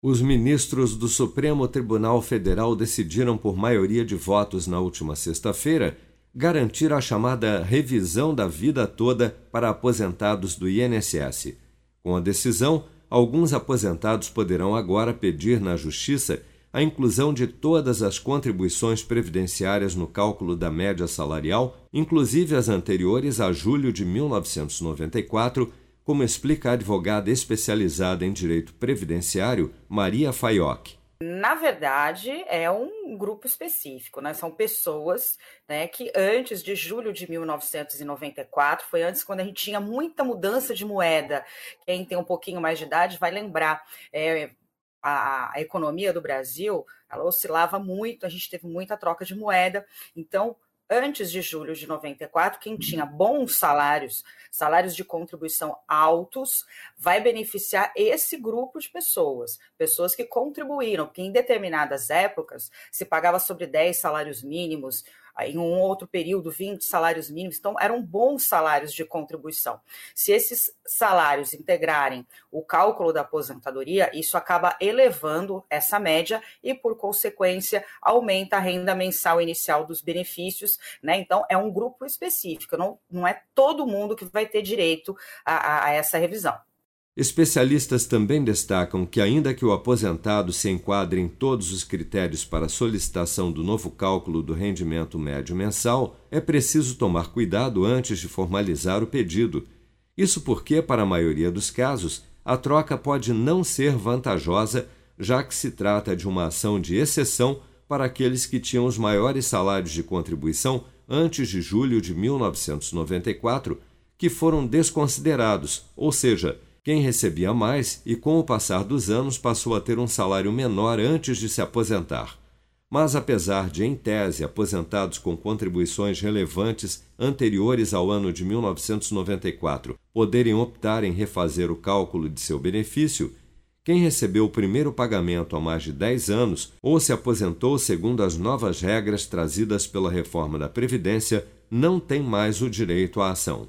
Os ministros do Supremo Tribunal Federal decidiram por maioria de votos na última sexta-feira garantir a chamada revisão da vida toda para aposentados do INSS. Com a decisão, alguns aposentados poderão agora pedir na Justiça a inclusão de todas as contribuições previdenciárias no cálculo da média salarial, inclusive as anteriores a julho de 1994 como explica a advogada especializada em direito previdenciário Maria Faioc. Na verdade, é um grupo específico, né? São pessoas né, que antes de julho de 1994, foi antes quando a gente tinha muita mudança de moeda. Quem tem um pouquinho mais de idade vai lembrar. É, a, a economia do Brasil ela oscilava muito, a gente teve muita troca de moeda. Então, antes de julho de 94, quem tinha bons salários, salários de contribuição altos, vai beneficiar esse grupo de pessoas, pessoas que contribuíram, porque em determinadas épocas se pagava sobre 10 salários mínimos, em um outro período 20 salários mínimos, então eram bons salários de contribuição. Se esses salários integrarem o cálculo da aposentadoria, isso acaba elevando essa média e, por consequência, aumenta a renda mensal inicial dos benefícios, né? Então, é um grupo específico, não, não é todo mundo que vai ter direito a, a, a essa revisão. Especialistas também destacam que, ainda que o aposentado se enquadre em todos os critérios para solicitação do novo cálculo do rendimento médio mensal, é preciso tomar cuidado antes de formalizar o pedido. Isso porque, para a maioria dos casos, a troca pode não ser vantajosa, já que se trata de uma ação de exceção para aqueles que tinham os maiores salários de contribuição antes de julho de 1994, que foram desconsiderados, ou seja, quem recebia mais e, com o passar dos anos, passou a ter um salário menor antes de se aposentar. Mas, apesar de, em tese, aposentados com contribuições relevantes anteriores ao ano de 1994 poderem optar em refazer o cálculo de seu benefício, quem recebeu o primeiro pagamento há mais de 10 anos ou se aposentou segundo as novas regras trazidas pela reforma da Previdência não tem mais o direito à ação.